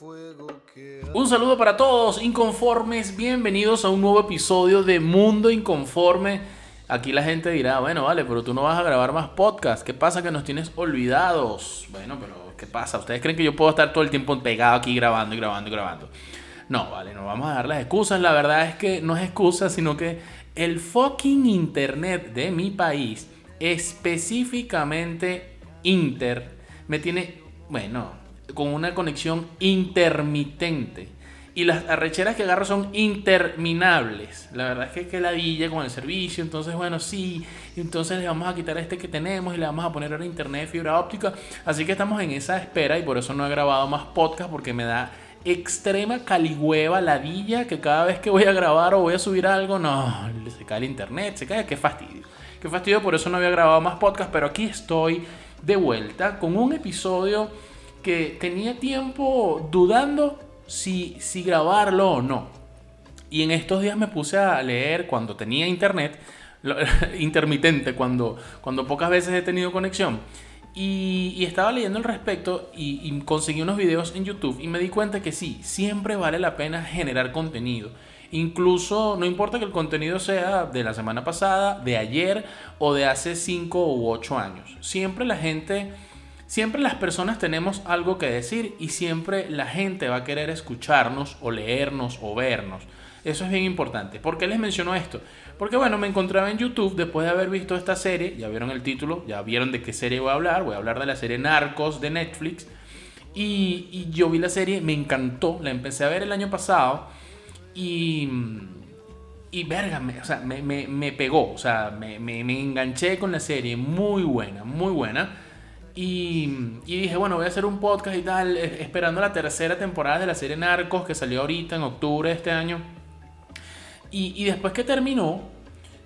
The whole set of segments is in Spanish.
Un saludo para todos inconformes, bienvenidos a un nuevo episodio de Mundo Inconforme. Aquí la gente dirá, bueno, vale, pero tú no vas a grabar más podcast. ¿Qué pasa que nos tienes olvidados? Bueno, pero ¿qué pasa? ¿Ustedes creen que yo puedo estar todo el tiempo pegado aquí grabando y grabando y grabando? No, vale, no vamos a dar las excusas. La verdad es que no es excusa, sino que el fucking internet de mi país, específicamente Inter, me tiene, bueno, con una conexión intermitente. Y las arrecheras que agarro son interminables. La verdad es que que ladilla con el servicio. Entonces, bueno, sí. Entonces le vamos a quitar este que tenemos y le vamos a poner ahora internet fibra óptica. Así que estamos en esa espera y por eso no he grabado más podcast porque me da extrema caligüeva, ladilla, que cada vez que voy a grabar o voy a subir algo, no, se cae el internet, se cae, qué fastidio. Qué fastidio, por eso no había grabado más podcast, pero aquí estoy de vuelta con un episodio que tenía tiempo dudando si, si grabarlo o no. Y en estos días me puse a leer cuando tenía internet, intermitente, cuando, cuando pocas veces he tenido conexión. Y, estaba leyendo al respecto y, y, conseguí unos videos en YouTube y me di cuenta que sí, siempre vale la pena generar contenido. Incluso no importa que el contenido sea de la semana pasada, de ayer o de hace 5 u 8 años. Siempre la gente Siempre las personas tenemos algo que decir y siempre la gente va a querer escucharnos o leernos o vernos. Eso es bien importante. ¿Por qué les menciono esto? Porque bueno, me encontraba en YouTube después de haber visto esta serie, ya vieron el título, ya vieron de qué serie voy a hablar, voy a hablar de la serie Narcos de Netflix. Y, yo vi la serie, me encantó, la empecé a ver el año pasado y... Y verga, me, me, pegó, o sea, me enganché con la serie, muy buena, muy buena. Y, dije, bueno, voy a hacer un podcast y tal, esperando la tercera temporada de la serie Narcos que salió ahorita en octubre de este año. Y, después que terminó,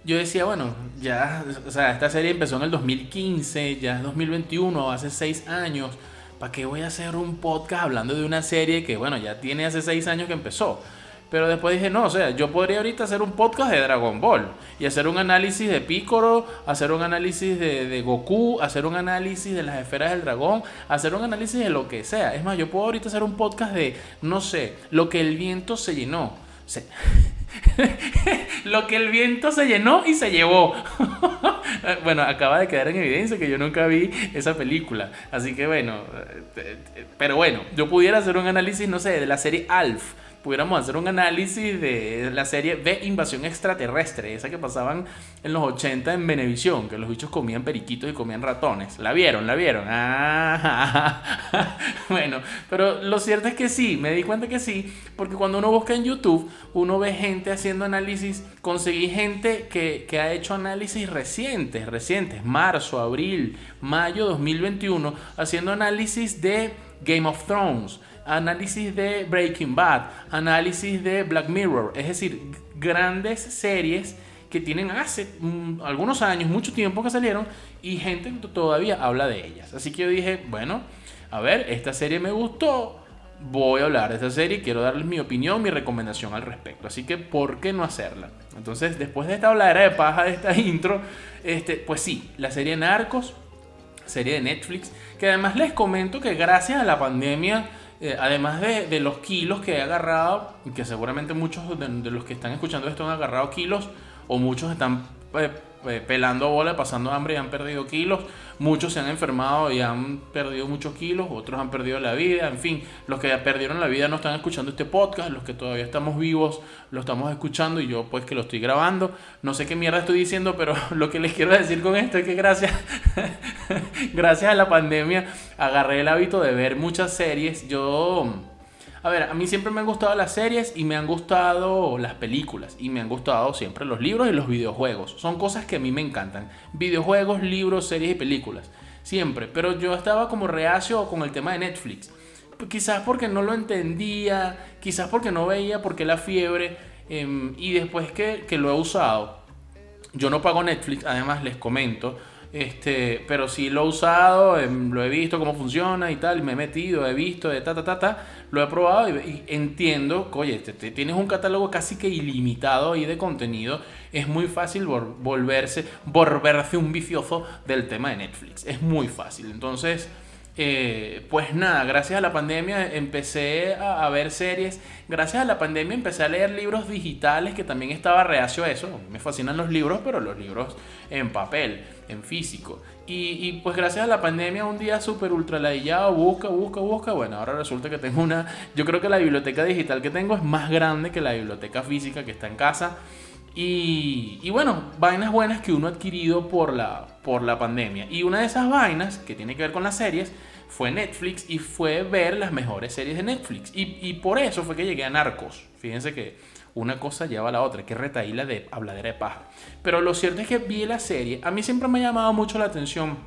yo decía, bueno, ya, o sea, esta serie empezó en el 2015, ya es 2021, hace seis años. ¿Para qué voy a hacer un podcast hablando de una serie que, bueno, ya tiene hace seis años que empezó? Pero después dije, no, o sea, yo podría ahorita hacer un podcast de Dragon Ball y hacer un análisis de Piccolo, hacer un análisis de, Goku, hacer un análisis de las esferas del dragón, hacer un análisis de lo que sea. Es más, yo puedo ahorita hacer un podcast de, no sé, lo que el viento se llenó. lo que el viento se llenó y se llevó. bueno, acaba de quedar en evidencia que yo nunca vi esa película. Así que bueno, eh, eh, pero bueno, yo pudiera hacer un análisis, no sé, de la serie Alf pudiéramos hacer un análisis de la serie de Invasión Extraterrestre, esa que pasaban en los 80 en Venevisión, que los bichos comían periquitos y comían ratones. ¿La vieron? ¿La vieron? Ah, bueno, pero lo cierto es que sí, me di cuenta que sí, porque cuando uno busca en YouTube, uno ve gente haciendo análisis, conseguí gente que, que ha hecho análisis recientes, recientes, marzo, abril, mayo 2021, haciendo análisis de Game of Thrones análisis de Breaking Bad, análisis de Black Mirror, es decir, grandes series que tienen hace mm, algunos años, mucho tiempo que salieron y gente todavía habla de ellas. Así que yo dije, bueno, a ver, esta serie me gustó, voy a hablar de esta serie, quiero darles mi opinión, mi recomendación al respecto. Así que, ¿por qué no hacerla? Entonces, después de esta habladera de paja, de esta intro, este, pues sí, la serie Narcos, serie de Netflix, que además les comento que gracias a la pandemia eh, además de, los kilos que he agarrado, que seguramente muchos de, los que están escuchando esto han agarrado kilos, o muchos están eh, eh, pelando bola, pasando hambre y han perdido kilos. Muchos se han enfermado y han perdido muchos kilos, otros han perdido la vida. En fin, los que perdieron la vida no están escuchando este podcast, los que todavía estamos vivos lo estamos escuchando y yo pues que lo estoy grabando. No sé qué mierda estoy diciendo, pero lo que les quiero decir con esto es que gracias, gracias a la pandemia agarré el hábito de ver muchas series. Yo a ver, a mí siempre me han gustado las series y me han gustado las películas y me han gustado siempre los libros y los videojuegos. Son cosas que a mí me encantan. Videojuegos, libros, series y películas. Siempre. Pero yo estaba como reacio con el tema de Netflix. Quizás porque no lo entendía, quizás porque no veía por qué la fiebre. Em, y después que, que lo he usado, yo no pago Netflix, además les comento. Este, pero sí lo he usado, em, lo he visto cómo funciona y tal, me he metido, he visto, de ta, ta, ta, ta, lo he probado y, entiendo que, oye, tienes un catálogo casi que ilimitado ahí de contenido, es muy fácil volverse, volverse un vicioso del tema de Netflix, es muy fácil. Entonces, eh, pues nada, gracias a la pandemia empecé a, ver series. Gracias a la pandemia empecé a leer libros digitales, que también estaba reacio a eso. Me fascinan los libros, pero los libros en papel, en físico. Y, pues gracias a la pandemia un día súper ultra ladillado, busca, busca, busca. Bueno, ahora resulta que tengo una... Yo creo que la biblioteca digital que tengo es más grande que la biblioteca física que está en casa. Y, bueno, vainas buenas que uno ha adquirido por la, por la pandemia. Y una de esas vainas, que tiene que ver con las series, fue Netflix y fue ver las mejores series de Netflix. Y, y por eso fue que llegué a Narcos. Fíjense que una cosa lleva a la otra, que retaíla de habladera de paja. Pero lo cierto es que vi la serie. A mí siempre me ha llamado mucho la atención.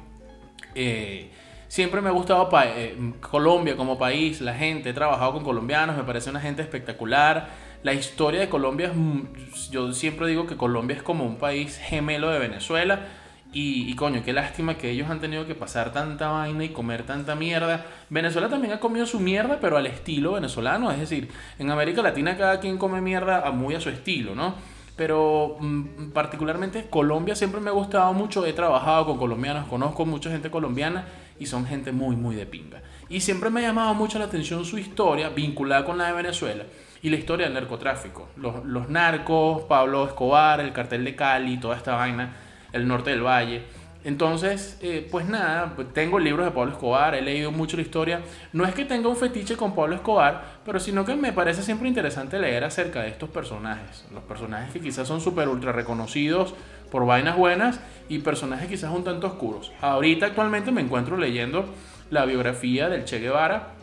Eh, siempre me ha gustado eh, Colombia como país, la gente. He trabajado con colombianos, me parece una gente espectacular. La historia de Colombia es. Yo siempre digo que Colombia es como un país gemelo de Venezuela y, coño, qué lástima que ellos han tenido que pasar tanta vaina y comer tanta mierda. Venezuela también ha comido su mierda, pero al estilo venezolano. Es decir, en América Latina cada quien come mierda muy a su estilo, ¿no? Pero mm, particularmente Colombia siempre me ha gustado mucho. He trabajado con colombianos, conozco mucha gente colombiana y son gente muy, muy de pinga. Y siempre me ha llamado mucho la atención su historia vinculada con la de Venezuela y la historia del narcotráfico. Los, los narcos, Pablo Escobar, el cartel de Cali, toda esta vaina el norte del valle. Entonces, eh, pues nada, tengo libros de Pablo Escobar, he leído mucho la historia. No es que tenga un fetiche con Pablo Escobar, pero sino que me parece siempre interesante leer acerca de estos personajes. Los personajes que quizás son súper ultra reconocidos por vainas buenas y personajes quizás un tanto oscuros. Ahorita actualmente me encuentro leyendo la biografía del Che Guevara,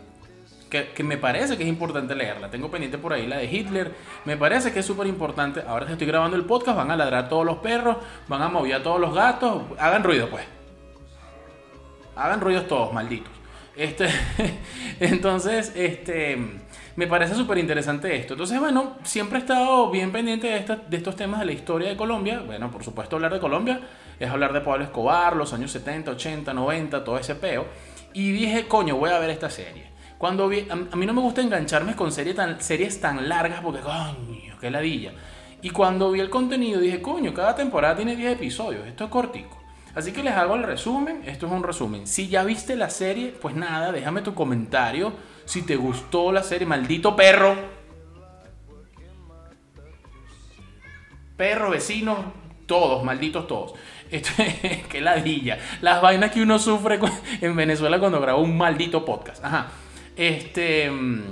que, me parece que es importante leerla. Tengo pendiente por ahí la de Hitler. Me parece que es súper importante. Ahora que estoy grabando el podcast, van a ladrar todos los perros, van a mover a todos los gatos. Hagan ruido, pues. Hagan ruidos todos, malditos. Este, entonces, este, me parece súper interesante esto. Entonces, bueno, siempre he estado bien pendiente de, de estos temas de la historia de Colombia. Bueno, por supuesto, hablar de Colombia es hablar de Pablo Escobar, los años 70, 80, 90, todo ese peo. Y dije, coño, voy a ver esta serie. Cuando vi, a, mí no me gusta engancharme con series tan, series tan largas porque, coño, qué ladilla. Y cuando vi el contenido dije, coño, cada temporada tiene 10 episodios, esto es cortico. Así que les hago el resumen, esto es un resumen. Si ya viste la serie, pues nada, déjame tu comentario. Si te gustó la serie, maldito perro. Perro, vecino, todos, malditos todos. Este, qué ladilla. Las vainas que uno sufre en Venezuela cuando graba un maldito podcast. Ajá. Este, mm,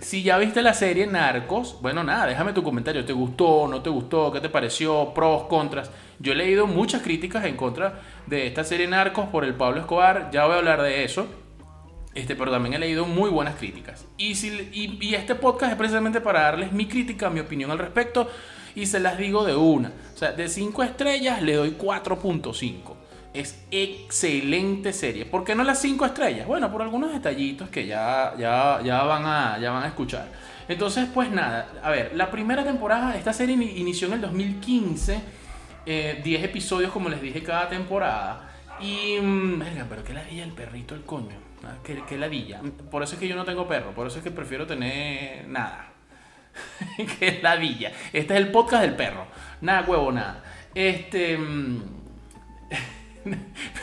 si ya viste la serie Narcos, bueno, nada, déjame tu comentario. ¿Te gustó? ¿No te gustó? ¿Qué te pareció? Pros, contras. Yo he leído muchas críticas en contra de esta serie Narcos por el Pablo Escobar. Ya voy a hablar de eso. Este, pero también he leído muy buenas críticas. Y, si, y, este podcast es precisamente para darles mi crítica, mi opinión al respecto. Y se las digo de una. O sea, de 5 estrellas le doy 4.5 es excelente serie. ¿Por qué no las 5 estrellas? Bueno, por algunos detallitos que ya, ya, ya, van a, ya van a escuchar. Entonces, pues nada, a ver, la primera temporada, esta serie inició en el 2015, 10 eh, episodios como les dije cada temporada. Y, mm, venga, pero qué ladilla el perrito, el coño. Ah, ¿Qué, qué ladilla. Por eso es que yo no tengo perro, por eso es que prefiero tener nada. qué ladilla. Este es el podcast del perro. Nada huevo, nada. Este...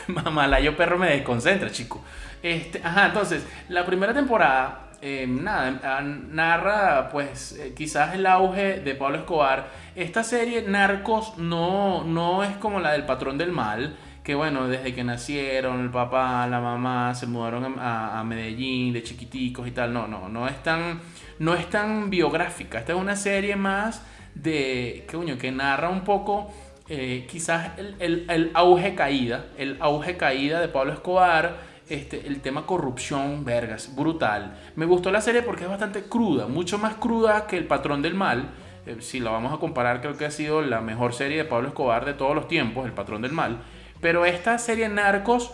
Mm, Mamá, la yo perro me desconcentra, chico. Este, entonces, la primera temporada eh, nada, narra pues eh, quizás el auge de Pablo Escobar. Esta serie Narcos no, no es como la del patrón del mal, que bueno, desde que nacieron, el papá, la mamá se mudaron a, Medellín de chiquiticos y tal. No, no, no es tan, no es tan biográfica. Esta es una serie más de, que, que narra un poco eh, quizás el, el, auge caída, el auge caída de Pablo Escobar este, el tema corrupción, vergas, brutal. Me gustó la serie porque es bastante cruda, mucho más cruda que El Patrón del Mal. Eh, si la vamos a comparar, creo que ha sido la mejor serie de Pablo Escobar de todos los tiempos, El Patrón del Mal. Pero esta serie Narcos,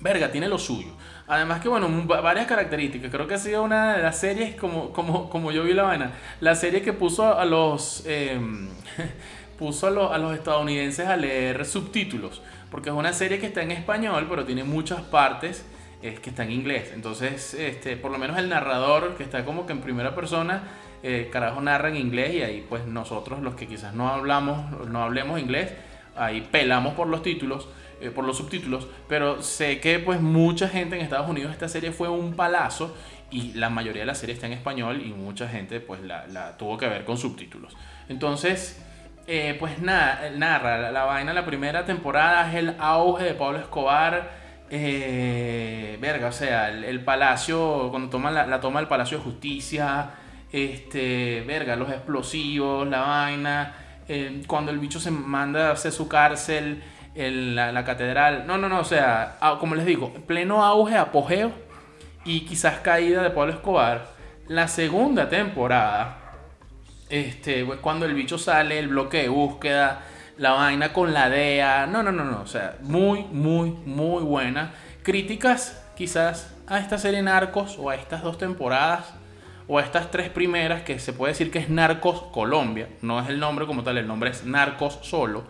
verga, tiene lo suyo. Además que, bueno, varias características. Creo que ha sido una de las series, como, como, como yo vi la vaina, la serie que puso a los... Em, puso a, a los estadounidenses a leer subtítulos porque es una serie que está en español, pero tiene muchas partes es que está en inglés. Entonces, este, por lo menos el narrador, que está como que en primera persona, eh, carajo narra en inglés y ahí pues nosotros los que quizás no hablamos, no hablemos inglés, ahí pelamos por los títulos, eh, por los subtítulos, pero sé que pues mucha gente en Estados Unidos esta serie fue un palazo y la mayoría de la serie está en español y mucha gente pues la, la tuvo que ver con subtítulos. Entonces, eh, pues nada, narra la, vaina, la primera temporada es el auge de Pablo Escobar. Eh, verga, o sea, el, palacio, cuando toma la, toma del Palacio de Justicia, este, verga, los explosivos, la vaina, eh, cuando el bicho se manda a hacer su cárcel, la, la, catedral, no, no, no, o sea, como les digo, pleno auge, apogeo y quizás caída de Pablo Escobar. La segunda temporada este, cuando el bicho sale, el bloque de búsqueda, la vaina con la DEA. No, no, no, no. O sea, muy, muy, muy buena. Críticas quizás a esta serie Narcos o a estas dos temporadas o a estas tres primeras que se puede decir que es Narcos Colombia. No es el nombre como tal, el nombre es Narcos solo.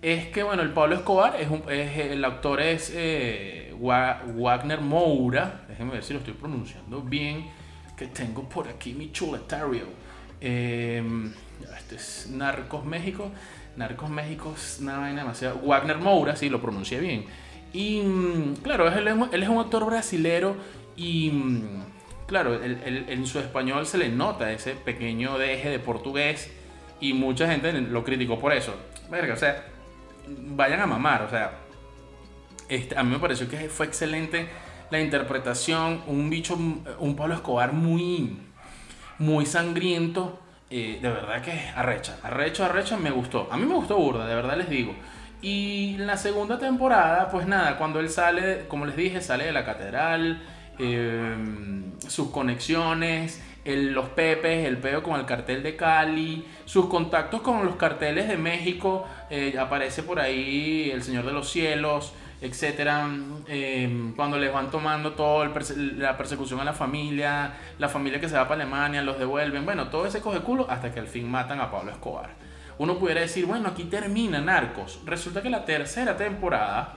Es que, bueno, el Pablo Escobar, es, un, el actor es eh, Wagner Moura. Déjenme ver si lo estoy pronunciando bien. Que tengo por aquí mi chuletario. Eh, este es Narcos México. Narcos México es una vaina demasiado. Wagner Moura, sí, lo pronuncié bien. Y mm, claro, él, es un actor brasilero y mm, claro, en su español se le nota ese pequeño deje de portugués y mucha gente lo criticó por eso. O sea, vayan a mamar, o sea, este, a mí me pareció que fue excelente la interpretación, un bicho, un Pablo Escobar muy muy sangriento. Eh, de verdad que arrecha, arrecho, arrecha, me gustó. A mí me gustó burda, de verdad les digo. Y la segunda temporada, pues nada, cuando él sale, como les dije, sale de la catedral, em, sus conexiones, los pepes, el peo con el cartel de Cali, sus contactos con los carteles de México, eh, aparece por ahí el Señor de los Cielos, etcétera, em, cuando les van tomando toda la persecución a la familia, la familia que se va para Alemania, los devuelven, bueno, todo ese coge culo hasta que al fin matan a Pablo Escobar. Uno pudiera decir, bueno, aquí termina Narcos. Resulta que la tercera temporada,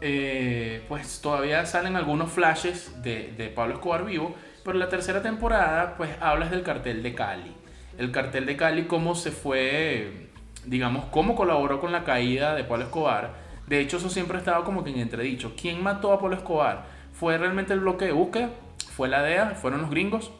eh, pues todavía salen algunos flashes de, de Pablo Escobar vivo, pero la tercera temporada, pues hablas del cartel de Cali. El cartel de Cali, cómo se fue, digamos, cómo colaboró con la caída de Pablo Escobar de hecho, eso siempre ha estado como que en entredicho. ¿Quién mató a Pablo Escobar? ¿Fue realmente el bloque de búsqueda? ¿Fue la DEA? ¿Fueron los gringos?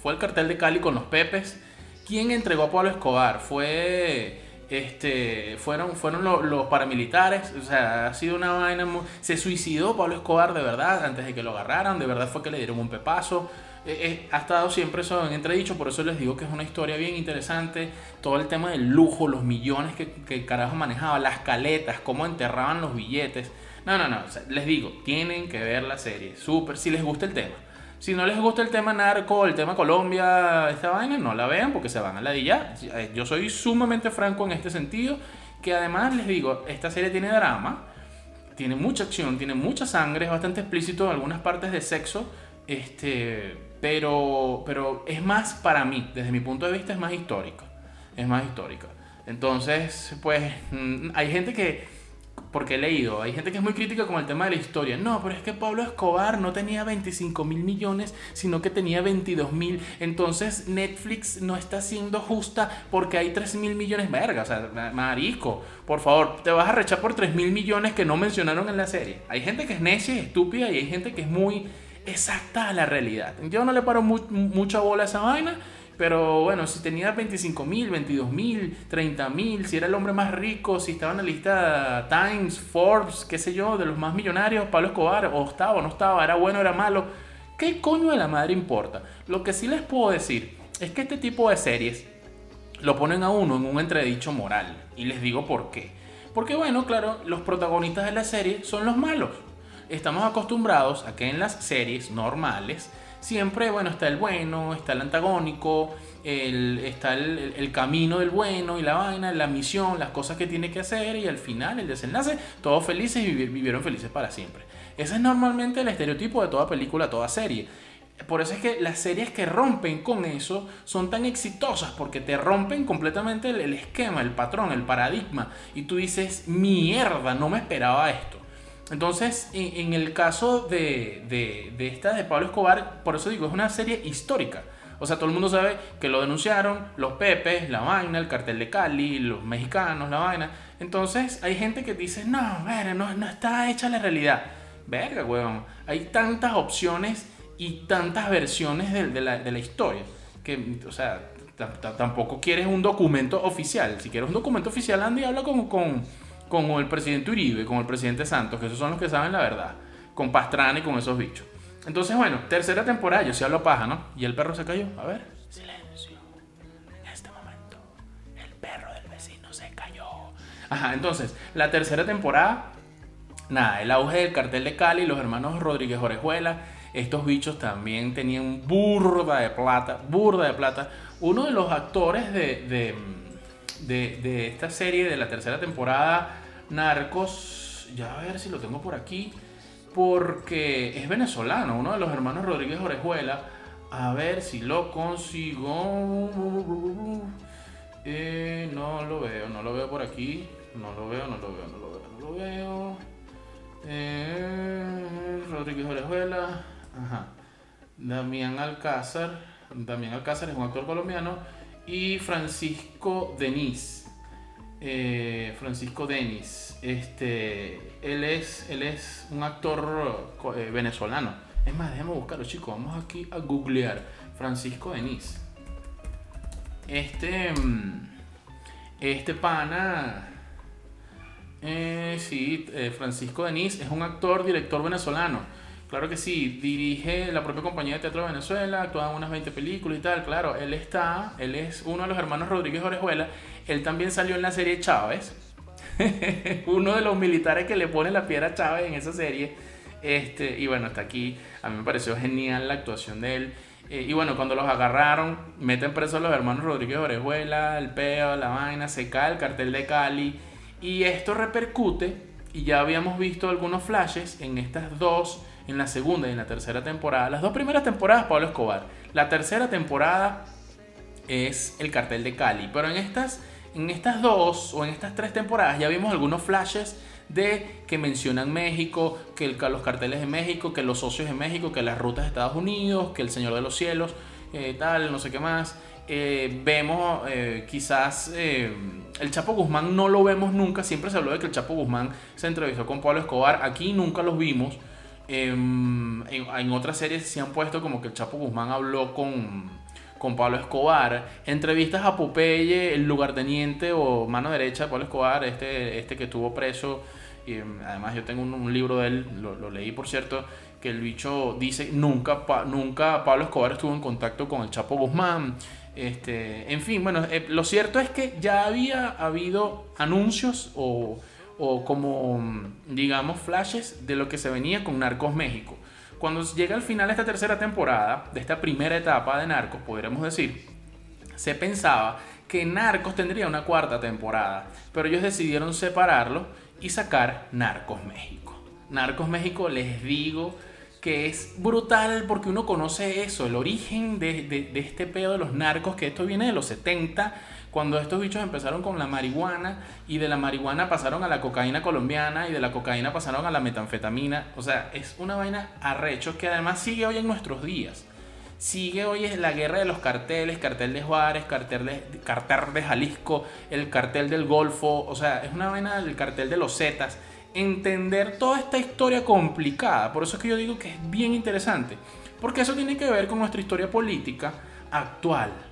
¿Fue el cartel de Cali con los Pepes? ¿Quién entregó a Pablo Escobar? ¿Fue este, fueron, fueron los, paramilitares, o sea, ha sido una vaina, se suicidó Pablo Escobar de verdad antes de que lo agarraran, de verdad fue que le dieron un pepazo, eh, eh, ha estado siempre eso en entredicho, por eso les digo que es una historia bien interesante. Todo el tema del lujo, los millones que, que carajo manejaba, las caletas, cómo enterraban los billetes. No, no, no, les digo, tienen que ver la serie, súper, si les gusta el tema. Si no les gusta el tema narco, el tema Colombia, esta vaina, no la vean porque se van a la ya. Eh, yo soy sumamente franco en este sentido, que además les digo, esta serie tiene drama, tiene mucha acción, tiene mucha sangre, es bastante explícito algunas partes de sexo, este, pero, pero es más para mí, desde mi punto de vista es más histórica, es más histórica. Entonces, pues mm, hay gente que, porque he leído, hay gente que es muy crítica con el tema de la historia. No, pero es que Pablo Escobar no tenía 25 mil millones, sino que tenía 22 mil. Entonces Netflix no está siendo justa porque hay 3 mil millones. Verga, o sea, marisco, por favor, te vas a rechar por 3 mil millones que no mencionaron en la serie. Hay gente que es necia y estúpida y hay gente que es muy exacta a la realidad. Yo no le paro mucha bola a esa vaina, pero bueno, si tenía 25 mil, 22 mil, 30 mil, si era el hombre más rico, si estaba en la lista Times, Forbes, qué sé yo, de los más millonarios, Pablo Escobar, o estaba o no estaba, era bueno, era malo, ¿qué coño de la madre importa? Lo que sí les puedo decir es que este tipo de series lo ponen a uno en un entredicho moral. Y les digo por qué. Porque bueno, claro, los protagonistas de la serie son los malos. Estamos acostumbrados a que en las series normales siempre, bueno, está el bueno, está el antagónico, el, está el, camino del bueno y la vaina, la misión, las cosas que tiene que hacer y al final, el desenlace, todos felices y vivieron felices para siempre. Ese es normalmente el estereotipo de toda película, toda serie. Por eso es que las series que rompen con eso son tan exitosas porque te rompen completamente el, esquema, el patrón, el paradigma. Y tú dices, mierda, no me esperaba esto. Entonces, en, el caso de, de, esta de Pablo Escobar, por eso digo, es una serie histórica. O sea, todo el mundo sabe que lo denunciaron los Pepes, la vaina, el cartel de Cali, los mexicanos, la vaina. Entonces, hay gente que dice, no, no, no está hecha la realidad. Verga, weón. Hay tantas opciones y tantas versiones de, la, de la, historia. Que, o sea, tampoco quieres un documento oficial. Si quieres un documento oficial, Andy habla con, con, con el presidente Uribe, con el presidente Santos, que esos son los que saben la verdad. Con Pastrana y con esos bichos. Entonces, bueno, tercera temporada, yo sí hablo paja, ¿no? Y el perro se cayó. A ver. Silencio. En este momento, el perro del vecino se cayó. Ajá, entonces, la tercera temporada, nada, el auge del cartel de Cali, los hermanos Rodríguez Orejuela estos bichos también tenían burda de plata, burda de plata. Uno de los actores de, de, esta serie de la tercera temporada, Narcos, ya a ver si lo tengo por aquí, porque es venezolano, uno de los hermanos Rodríguez Orejuela. A ver si lo consigo. Eh, no lo veo, no lo veo por aquí. No lo veo, no lo veo, no lo veo, no lo veo. Eh, Rodríguez Orejuela. Ajá. Damián Alcázar. Damián Alcázar es un actor colombiano. Y Francisco Denis. Eh, Francisco Denis. Este, él, es, él es un actor eh, venezolano. Es más, déjame buscarlo, chicos. Vamos aquí a googlear. Francisco Denis. Este. Mm, este pana. Eh, sí, Francisco Denis es un actor, director venezolano Claro que sí, dirige la propia compañía de teatro de Venezuela, actúa en unas 20 películas y tal. Claro, él está, él es uno de los hermanos Rodríguez Orejuela. Él también salió en la serie Chávez. uno de los militares que le pone la piedra a Chávez en esa serie. Este, y bueno, está aquí. A mí me pareció genial la actuación de él. Eh, y bueno, cuando los agarraron, meten presos a los hermanos Rodríguez Orejuela, el peo, la vaina, se cae el cartel de Cali. Y esto repercute, y ya habíamos visto algunos flashes en estas dos en la segunda y en la tercera temporada. Las dos primeras temporadas Pablo Escobar. La tercera temporada es El cartel de Cali. Pero en estas, en estas dos o en estas tres temporadas ya vimos algunos flashes de que mencionan México, que los carteles de México, que los socios de México, que las rutas de Estados Unidos, que el Señor de los Cielos, eh, tal, no sé qué más. Eh, vemos eh, quizás el Chapo Guzmán no lo vemos nunca, siempre se habló de que el Chapo Guzmán se entrevistó con Pablo Escobar, aquí nunca los vimos. Em, en, otras series se han puesto como que el Chapo Guzmán habló con, con Pablo Escobar. Entrevistas a Popeye, el lugarteniente o mano derecha de Pablo Escobar, este, este que estuvo preso. Y, em, además yo tengo un, libro de él, lo, leí por cierto, que el bicho dice nunca, nunca Pablo Escobar estuvo en contacto con el Chapo Guzmán. Este, en fin, bueno, eh, lo cierto es que ya había habido anuncios o o como, digamos, flashes de lo que se venía con Narcos México. Cuando llega al final de esta tercera temporada, de esta primera etapa de Narcos, podríamos decir, se pensaba que Narcos tendría una cuarta temporada, pero ellos decidieron separarlo y sacar Narcos México. Narcos México, les digo que es brutal porque uno conoce eso, el origen de, de, de este pedo de los narcos, que esto viene de los 70 cuando estos bichos empezaron con la marihuana y de la marihuana pasaron a la cocaína colombiana y de la cocaína pasaron a la metanfetamina. O sea, es una vaina arrecho que además sigue hoy en nuestros días. Sigue hoy es la guerra de los carteles, cartel de Juárez, cartel de, cartel de Jalisco, el cartel del Golfo, o sea, es una vaina del cartel de los Zetas entender toda esta historia complicada. Por eso es que yo digo que es bien interesante. Porque eso tiene que ver con nuestra historia política actual.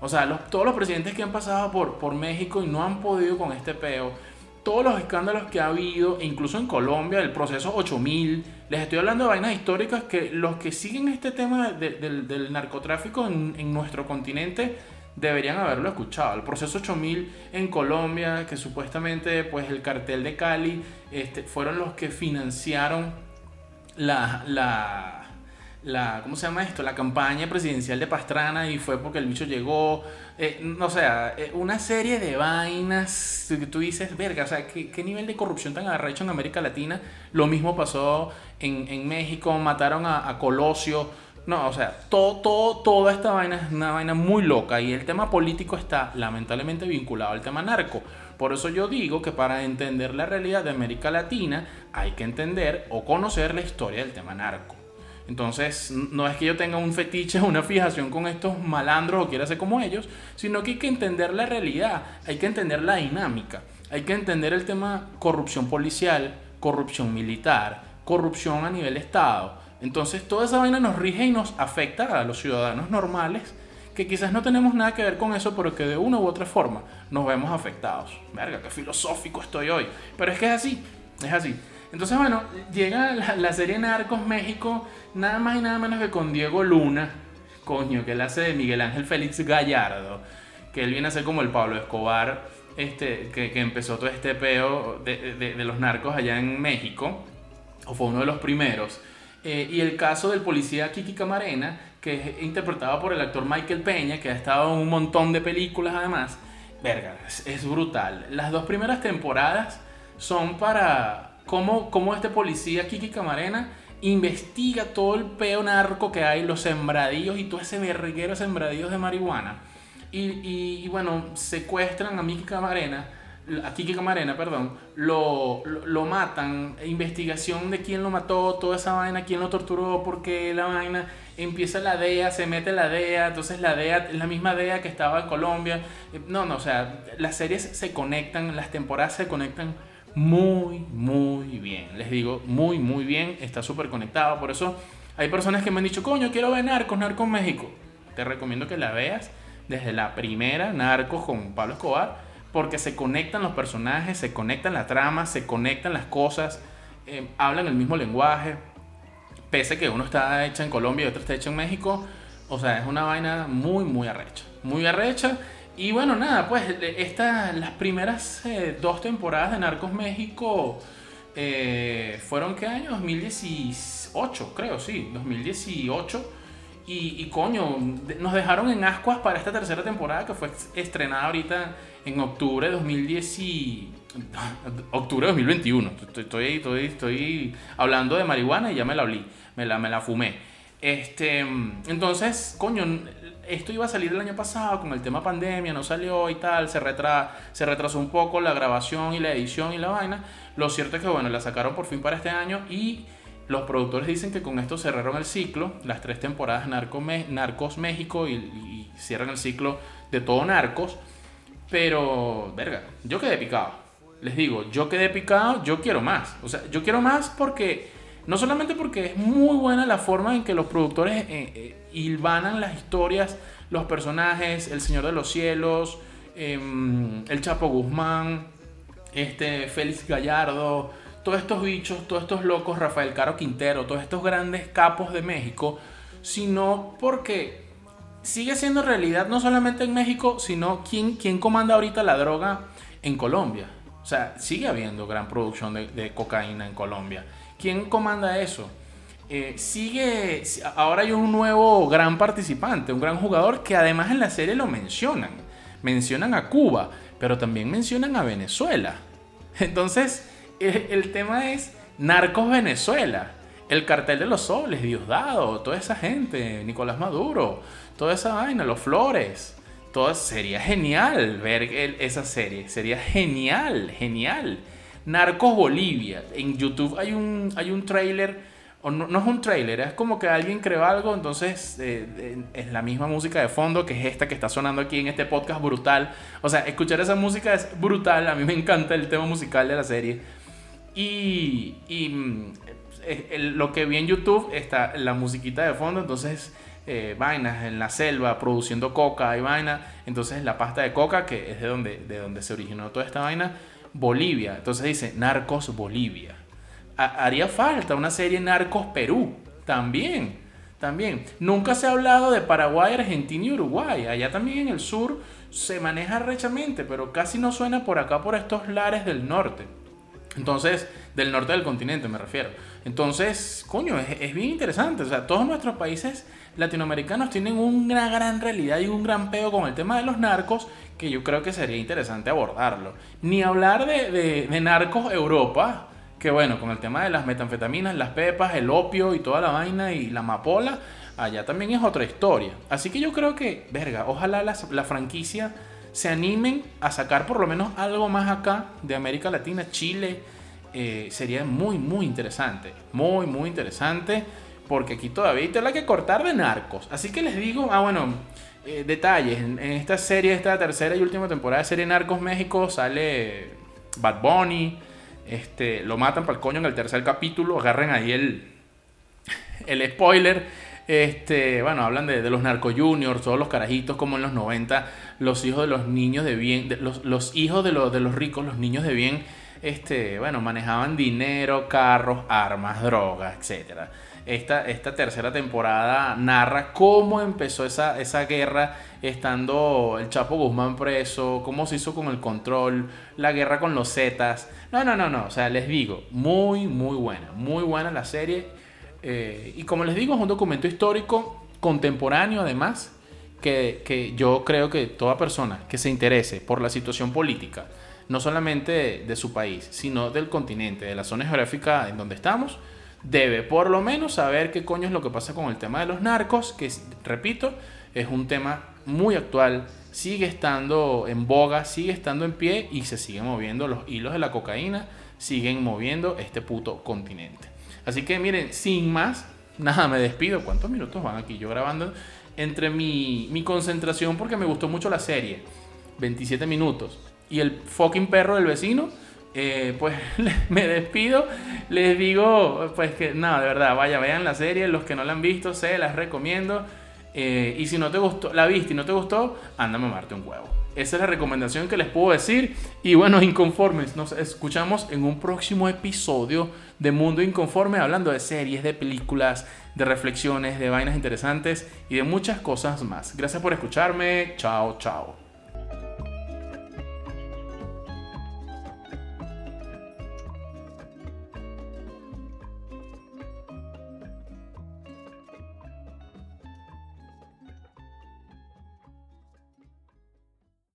O sea, todos los presidentes que han pasado por, por México y no han podido con este peo, todos los escándalos que ha habido, e incluso en Colombia, el proceso 8000, les estoy hablando de vainas históricas que los que siguen este tema del narcotráfico en, nuestro continente deberían haberlo escuchado. El proceso 8000 en Colombia, que supuestamente pues el cartel de Cali este, fueron los que financiaron la, la la, ¿cómo se llama esto? La campaña presidencial de Pastrana y fue porque el bicho llegó. Eh, o sea, eh, una serie de vainas que tú dices, verga, o sea, ¿qué, nivel de corrupción tan arrecho en América Latina? Lo mismo pasó en, México, mataron a, Colosio. No, o sea, todo, todo, toda esta vaina es una vaina muy loca y el tema político está lamentablemente vinculado al tema narco. Por eso yo digo que para entender la realidad de América Latina hay que entender o conocer la historia del tema narco. Entonces, no es que yo tenga un fetiche una fijación con estos malandros o quiera ser como ellos, sino que hay que entender la realidad, hay que entender la dinámica, hay que entender el tema corrupción policial, corrupción militar, corrupción a nivel Estado. Entonces, toda esa vaina nos rige y nos afecta a los ciudadanos normales que quizás no tenemos nada que ver con eso, pero que de una u otra forma nos vemos afectados. Verga, qué filosófico estoy hoy. Pero es que es así, es así. Entonces, bueno, llega la, serie Narcos México, nada más y nada menos que con Diego Luna, coño, que él hace de Miguel Ángel Félix Gallardo, que él viene a ser como el Pablo Escobar, este, que, empezó todo este peo de, los narcos allá en México, o fue uno de los primeros. Eh, y el caso del policía Kiki Camarena, que es interpretado por el actor Michael Peña, que ha estado en un montón de películas además. Verga, es brutal. Las dos primeras temporadas son para cómo, este policía, Kiki Camarena, investiga todo el peo narco que hay, los sembradillos y todo ese verguero de sembradillos de marihuana. Y, bueno, secuestran a Kiki Camarena, Kiki Camarena, perdón, lo, matan, investigación de quién lo mató, toda esa vaina, quién lo torturó, por qué la vaina, empieza la DEA, se mete la DEA, entonces la DEA es la misma DEA que estaba en Colombia. No, no, o sea, las series se conectan, las temporadas se conectan muy, muy bien. Les digo, muy, muy bien. Está súper conectado. Por eso hay personas que me han dicho, coño, quiero ver Narcos, Narcos México. Te recomiendo que la veas desde la primera, Narcos con Pablo Escobar, porque se conectan los personajes, se conectan la trama, se conectan las cosas, eh, hablan el mismo lenguaje. Pese que uno está hecha en Colombia y otro está hecho en México. O sea, es una vaina muy, muy arrecha. Muy arrecha. Y bueno, nada, pues estas, las primeras eh, dos temporadas de Narcos México eh, fueron qué año? 2018, creo, sí, 2018. Y, y, coño, nos dejaron en ascuas para esta tercera temporada que fue estrenada ahorita en octubre de 2010 octubre de 2021. Estoy, estoy, estoy, hablando de marihuana y ya me la olí, me la, me la fumé. Este, entonces, coño, esto iba a salir el año pasado con el tema pandemia, no salió y tal, se, se retrasó un poco la grabación y la edición y la vaina. Lo cierto es que, bueno, la sacaron por fin para este año y los productores dicen que con esto cerraron el ciclo, las tres temporadas Narcos México y, cierran el ciclo de todo Narcos. Pero, verga, yo quedé picado. Les digo, yo quedé picado, yo quiero más. O sea, yo quiero más porque, no solamente porque es muy buena la forma en que los productores eh, eh, hilvanan las historias, los personajes, El Señor de los Cielos, em, El Chapo Guzmán, este, Félix Gallardo, todos estos bichos, todos estos locos, Rafael Caro Quintero, todos estos grandes capos de México, sino porque sigue siendo realidad no solamente en México, sino quién, quién comanda ahorita la droga en Colombia. O sea, sigue habiendo gran producción de, de cocaína en Colombia. ¿Quién comanda eso? Eh, sigue, ahora hay un nuevo gran participante, un gran jugador que además en la serie lo mencionan. Mencionan a Cuba, pero también mencionan a Venezuela. Entonces, el, tema es Narcos Venezuela, el cartel de los soles, Diosdado, toda esa gente, Nicolás Maduro, toda esa vaina, los Flores. Todo, sería genial ver esa serie, sería genial, genial. Narcos Bolivia, en YouTube hay un, hay un trailer no, es un trailer, es como que alguien creó algo, entonces eh, es la misma música de fondo que es esta que está sonando aquí en este podcast brutal. O sea, escuchar esa música es brutal, a mí me encanta el tema musical de la serie. Y, y mm, lo que vi en YouTube está la musiquita de fondo, entonces eh, vainas en la selva produciendo coca y vaina, entonces la pasta de coca, que es de donde, de donde se originó toda esta vaina, Bolivia, entonces dice Narcos Bolivia. haría falta una serie Narcos Perú, también, también. Nunca se ha hablado de Paraguay, Argentina y Uruguay, allá también en el sur se maneja rechamente, pero casi no suena por acá, por estos lares del norte. Entonces, del norte del continente me refiero. Entonces, coño, es, bien interesante. O sea, todos nuestros países latinoamericanos tienen una gran realidad y un gran peo con el tema de los narcos que yo creo que sería interesante abordarlo. Ni hablar de, de, narcos Europa, que bueno, con el tema de las metanfetaminas, las pepas, el opio y toda la vaina y la amapola, allá también es otra historia. Así que yo creo que, verga, ojalá la, la franquicia se animen a sacar por lo menos algo más acá de América Latina, Chile, eh, sería muy, muy interesante. Muy, muy interesante. Porque aquí todavía hay tela que cortar de narcos. Así que les digo, ah, bueno, eh, detalles. En, esta serie, esta tercera y última temporada de serie Narcos México, sale Bad Bunny. Este, lo matan para el coño en el tercer capítulo. Agarren ahí el, el spoiler. Este, bueno, hablan de, los narco juniors, todos los carajitos como en los 90, los hijos de los niños de bien, los, hijos de, los, de los ricos, los niños de bien, este, bueno, manejaban dinero, carros, armas, drogas, etc. Esta, esta tercera temporada narra cómo empezó esa, esa guerra estando el Chapo Guzmán preso, cómo se hizo con el control, la guerra con los Zetas. No, no, no, no, o sea, les digo, muy, muy buena, muy buena la serie eh, y como les digo, es un documento histórico contemporáneo además, que, yo creo que toda persona que se interese por la situación política, no solamente de, su país, sino del continente, de la zona geográfica en donde estamos, debe por lo menos saber qué coño es lo que pasa con el tema de los narcos, que repito, es un tema muy actual, sigue estando en boga, sigue estando en pie y se siguen moviendo los hilos de la cocaína, siguen moviendo este puto continente. Así que miren, sin más, nada, me despido. ¿Cuántos minutos van aquí yo grabando? Entre mi, mi concentración, porque me gustó mucho la serie, 27 minutos, y el fucking perro del vecino, eh, pues me despido. Les digo, pues que nada, de verdad, vaya, vean la serie. Los que no la han visto, se las recomiendo. Eh, y si no te gustó, la viste y no te gustó, anda a mamarte un huevo. Esa es la recomendación que les puedo decir. Y bueno, inconformes, nos escuchamos en un próximo episodio de Mundo Inconforme hablando de series, de películas, de reflexiones, de vainas interesantes y de muchas cosas más. Gracias por escucharme. Chao, chao.